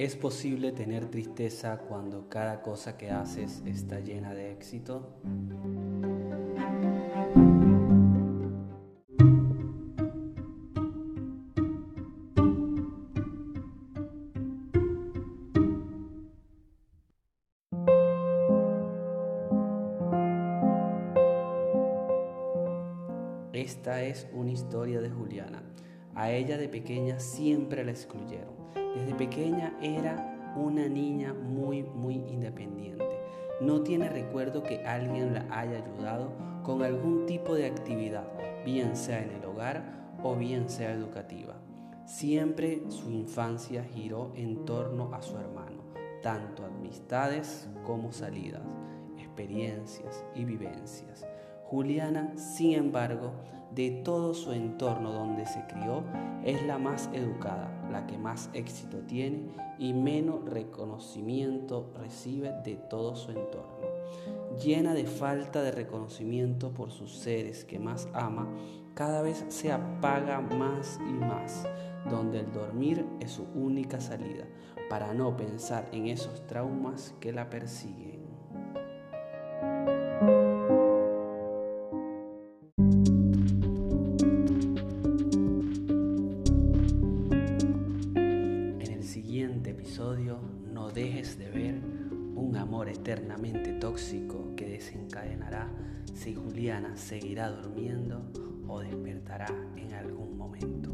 ¿Es posible tener tristeza cuando cada cosa que haces está llena de éxito? Esta es una historia de Juliana. A ella de pequeña siempre la excluyeron. Desde pequeña era una niña muy, muy independiente. No tiene recuerdo que alguien la haya ayudado con algún tipo de actividad, bien sea en el hogar o bien sea educativa. Siempre su infancia giró en torno a su hermano, tanto amistades como salidas, experiencias y vivencias. Juliana, sin embargo, de todo su entorno donde se crió, es la más educada, la que más éxito tiene y menos reconocimiento recibe de todo su entorno. Llena de falta de reconocimiento por sus seres que más ama, cada vez se apaga más y más, donde el dormir es su única salida, para no pensar en esos traumas que la persiguen. Episodio no dejes de ver un amor eternamente tóxico que desencadenará si Juliana seguirá durmiendo o despertará en algún momento.